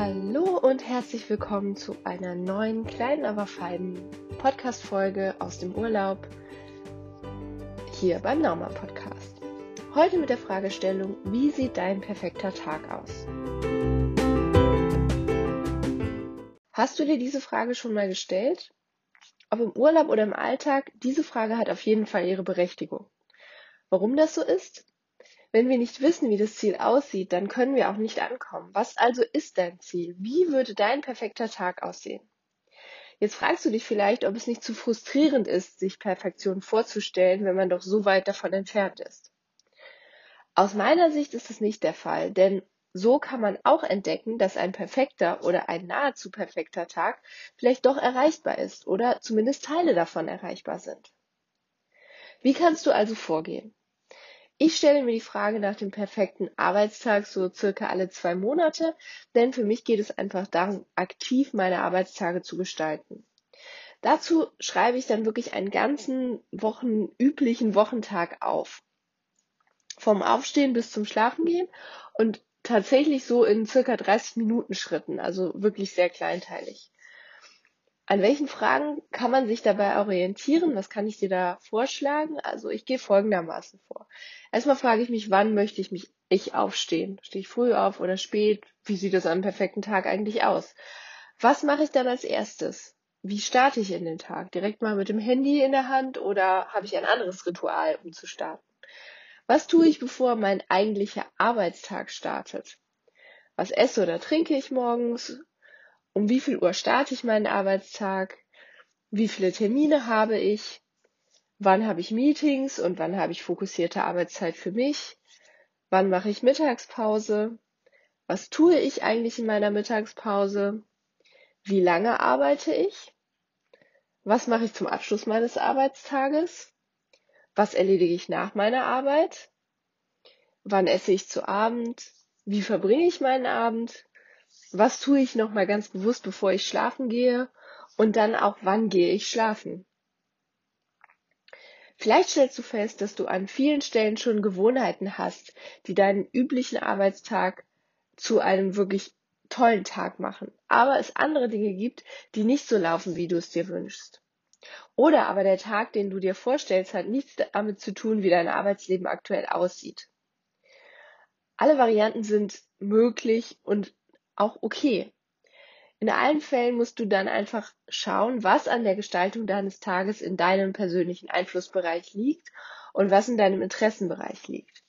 Hallo und herzlich willkommen zu einer neuen, kleinen, aber feinen Podcast-Folge aus dem Urlaub hier beim Nauma Podcast. Heute mit der Fragestellung, wie sieht dein perfekter Tag aus? Hast du dir diese Frage schon mal gestellt? Ob im Urlaub oder im Alltag, diese Frage hat auf jeden Fall ihre Berechtigung. Warum das so ist? Wenn wir nicht wissen, wie das Ziel aussieht, dann können wir auch nicht ankommen. Was also ist dein Ziel? Wie würde dein perfekter Tag aussehen? Jetzt fragst du dich vielleicht, ob es nicht zu frustrierend ist, sich Perfektion vorzustellen, wenn man doch so weit davon entfernt ist. Aus meiner Sicht ist es nicht der Fall, denn so kann man auch entdecken, dass ein perfekter oder ein nahezu perfekter Tag vielleicht doch erreichbar ist oder zumindest Teile davon erreichbar sind. Wie kannst du also vorgehen? Ich stelle mir die Frage nach dem perfekten Arbeitstag so circa alle zwei Monate, denn für mich geht es einfach darum, aktiv meine Arbeitstage zu gestalten. Dazu schreibe ich dann wirklich einen ganzen Wochen, üblichen Wochentag auf. Vom Aufstehen bis zum Schlafengehen und tatsächlich so in circa 30 Minuten Schritten, also wirklich sehr kleinteilig. An welchen Fragen kann man sich dabei orientieren? Was kann ich dir da vorschlagen? Also ich gehe folgendermaßen vor. Erstmal frage ich mich, wann möchte ich mich ich aufstehen? Stehe ich früh auf oder spät? Wie sieht es am perfekten Tag eigentlich aus? Was mache ich dann als erstes? Wie starte ich in den Tag? Direkt mal mit dem Handy in der Hand oder habe ich ein anderes Ritual, um zu starten? Was tue ich, bevor mein eigentlicher Arbeitstag startet? Was esse oder trinke ich morgens? Um wie viel Uhr starte ich meinen Arbeitstag, wie viele Termine habe ich, wann habe ich Meetings und wann habe ich fokussierte Arbeitszeit für mich, wann mache ich Mittagspause, was tue ich eigentlich in meiner Mittagspause, wie lange arbeite ich, was mache ich zum Abschluss meines Arbeitstages, was erledige ich nach meiner Arbeit, wann esse ich zu Abend, wie verbringe ich meinen Abend, was tue ich nochmal ganz bewusst, bevor ich schlafen gehe und dann auch, wann gehe ich schlafen. Vielleicht stellst du fest, dass du an vielen Stellen schon Gewohnheiten hast, die deinen üblichen Arbeitstag zu einem wirklich tollen Tag machen, aber es andere Dinge gibt, die nicht so laufen, wie du es dir wünschst. Oder aber der Tag, den du dir vorstellst, hat nichts damit zu tun, wie dein Arbeitsleben aktuell aussieht. Alle Varianten sind möglich und auch okay. In allen Fällen musst du dann einfach schauen, was an der Gestaltung deines Tages in deinem persönlichen Einflussbereich liegt und was in deinem Interessenbereich liegt.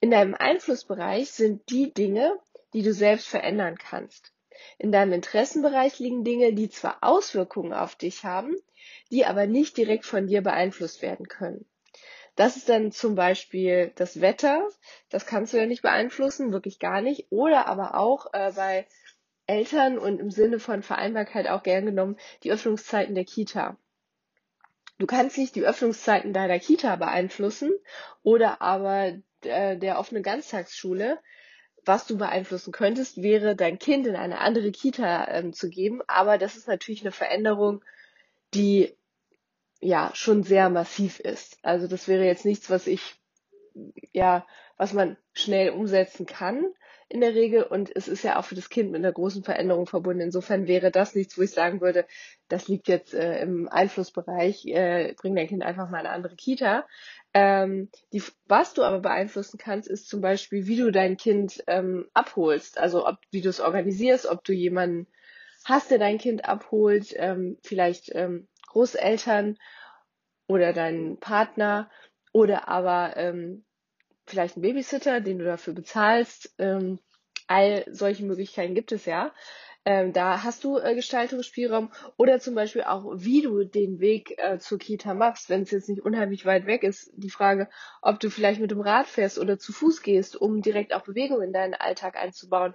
In deinem Einflussbereich sind die Dinge, die du selbst verändern kannst. In deinem Interessenbereich liegen Dinge, die zwar Auswirkungen auf dich haben, die aber nicht direkt von dir beeinflusst werden können. Das ist dann zum Beispiel das Wetter. Das kannst du ja nicht beeinflussen, wirklich gar nicht. Oder aber auch äh, bei Eltern und im Sinne von Vereinbarkeit auch gern genommen die Öffnungszeiten der Kita. Du kannst nicht die Öffnungszeiten deiner Kita beeinflussen oder aber äh, der offenen Ganztagsschule. Was du beeinflussen könntest, wäre dein Kind in eine andere Kita ähm, zu geben. Aber das ist natürlich eine Veränderung, die ja schon sehr massiv ist. Also das wäre jetzt nichts, was ich ja, was man schnell umsetzen kann in der Regel und es ist ja auch für das Kind mit einer großen Veränderung verbunden. Insofern wäre das nichts, wo ich sagen würde, das liegt jetzt äh, im Einflussbereich, äh, bring dein Kind einfach mal in eine andere Kita. Ähm, die, was du aber beeinflussen kannst, ist zum Beispiel, wie du dein Kind ähm, abholst, also ob, wie du es organisierst, ob du jemanden hast, der dein Kind abholt, ähm, vielleicht ähm, Großeltern oder deinen Partner oder aber ähm, vielleicht einen Babysitter, den du dafür bezahlst. Ähm, all solche Möglichkeiten gibt es ja. Ähm, da hast du äh, Gestaltungsspielraum oder zum Beispiel auch, wie du den Weg äh, zur Kita machst, wenn es jetzt nicht unheimlich weit weg ist. Die Frage, ob du vielleicht mit dem Rad fährst oder zu Fuß gehst, um direkt auch Bewegung in deinen Alltag einzubauen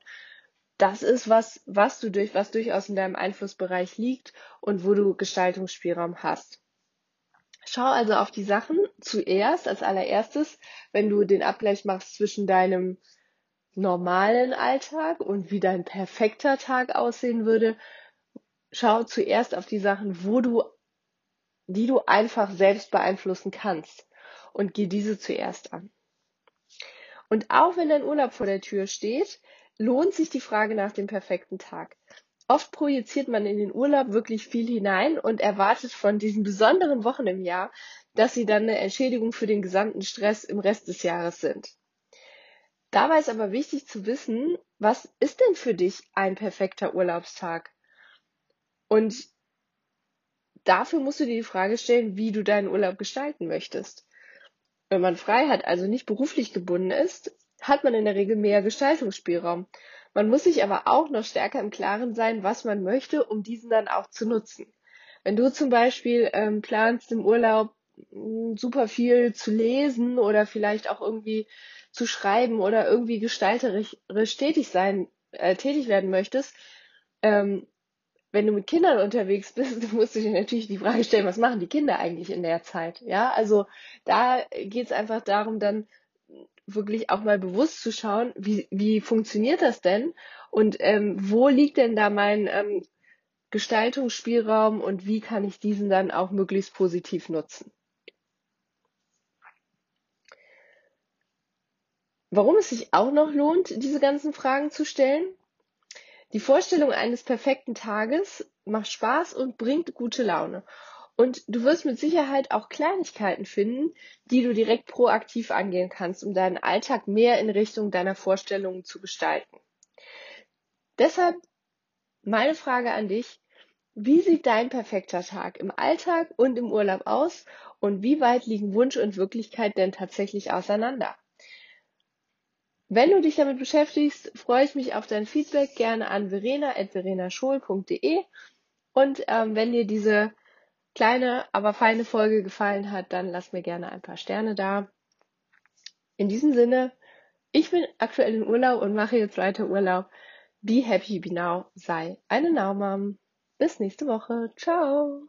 das ist was, was du durch, was durchaus in deinem Einflussbereich liegt und wo du Gestaltungsspielraum hast. Schau also auf die Sachen zuerst, als allererstes, wenn du den Abgleich machst zwischen deinem normalen Alltag und wie dein perfekter Tag aussehen würde. Schau zuerst auf die Sachen, wo du, die du einfach selbst beeinflussen kannst und geh diese zuerst an. Und auch wenn dein Urlaub vor der Tür steht, lohnt sich die Frage nach dem perfekten Tag. Oft projiziert man in den Urlaub wirklich viel hinein und erwartet von diesen besonderen Wochen im Jahr, dass sie dann eine Entschädigung für den gesamten Stress im Rest des Jahres sind. Dabei ist aber wichtig zu wissen, was ist denn für dich ein perfekter Urlaubstag? Und dafür musst du dir die Frage stellen, wie du deinen Urlaub gestalten möchtest. Wenn man frei hat, also nicht beruflich gebunden ist, hat man in der Regel mehr Gestaltungsspielraum. Man muss sich aber auch noch stärker im Klaren sein, was man möchte, um diesen dann auch zu nutzen. Wenn du zum Beispiel ähm, planst, im Urlaub hm, super viel zu lesen oder vielleicht auch irgendwie zu schreiben oder irgendwie gestalterisch tätig sein, äh, tätig werden möchtest, ähm, wenn du mit Kindern unterwegs bist, musst du dir natürlich die Frage stellen, was machen die Kinder eigentlich in der Zeit? Ja, also da geht es einfach darum, dann wirklich auch mal bewusst zu schauen, wie, wie funktioniert das denn und ähm, wo liegt denn da mein ähm, Gestaltungsspielraum und wie kann ich diesen dann auch möglichst positiv nutzen. Warum es sich auch noch lohnt, diese ganzen Fragen zu stellen? Die Vorstellung eines perfekten Tages macht Spaß und bringt gute Laune. Und du wirst mit Sicherheit auch Kleinigkeiten finden, die du direkt proaktiv angehen kannst, um deinen Alltag mehr in Richtung deiner Vorstellungen zu gestalten. Deshalb meine Frage an dich, wie sieht dein perfekter Tag im Alltag und im Urlaub aus und wie weit liegen Wunsch und Wirklichkeit denn tatsächlich auseinander? Wenn du dich damit beschäftigst, freue ich mich auf dein Feedback gerne an verena.verenaschol.de und ähm, wenn dir diese kleine, aber feine Folge gefallen hat, dann lass mir gerne ein paar Sterne da. In diesem Sinne, ich bin aktuell in Urlaub und mache jetzt weiter Urlaub. Be happy, be now, sei eine Now Mom. Bis nächste Woche. Ciao.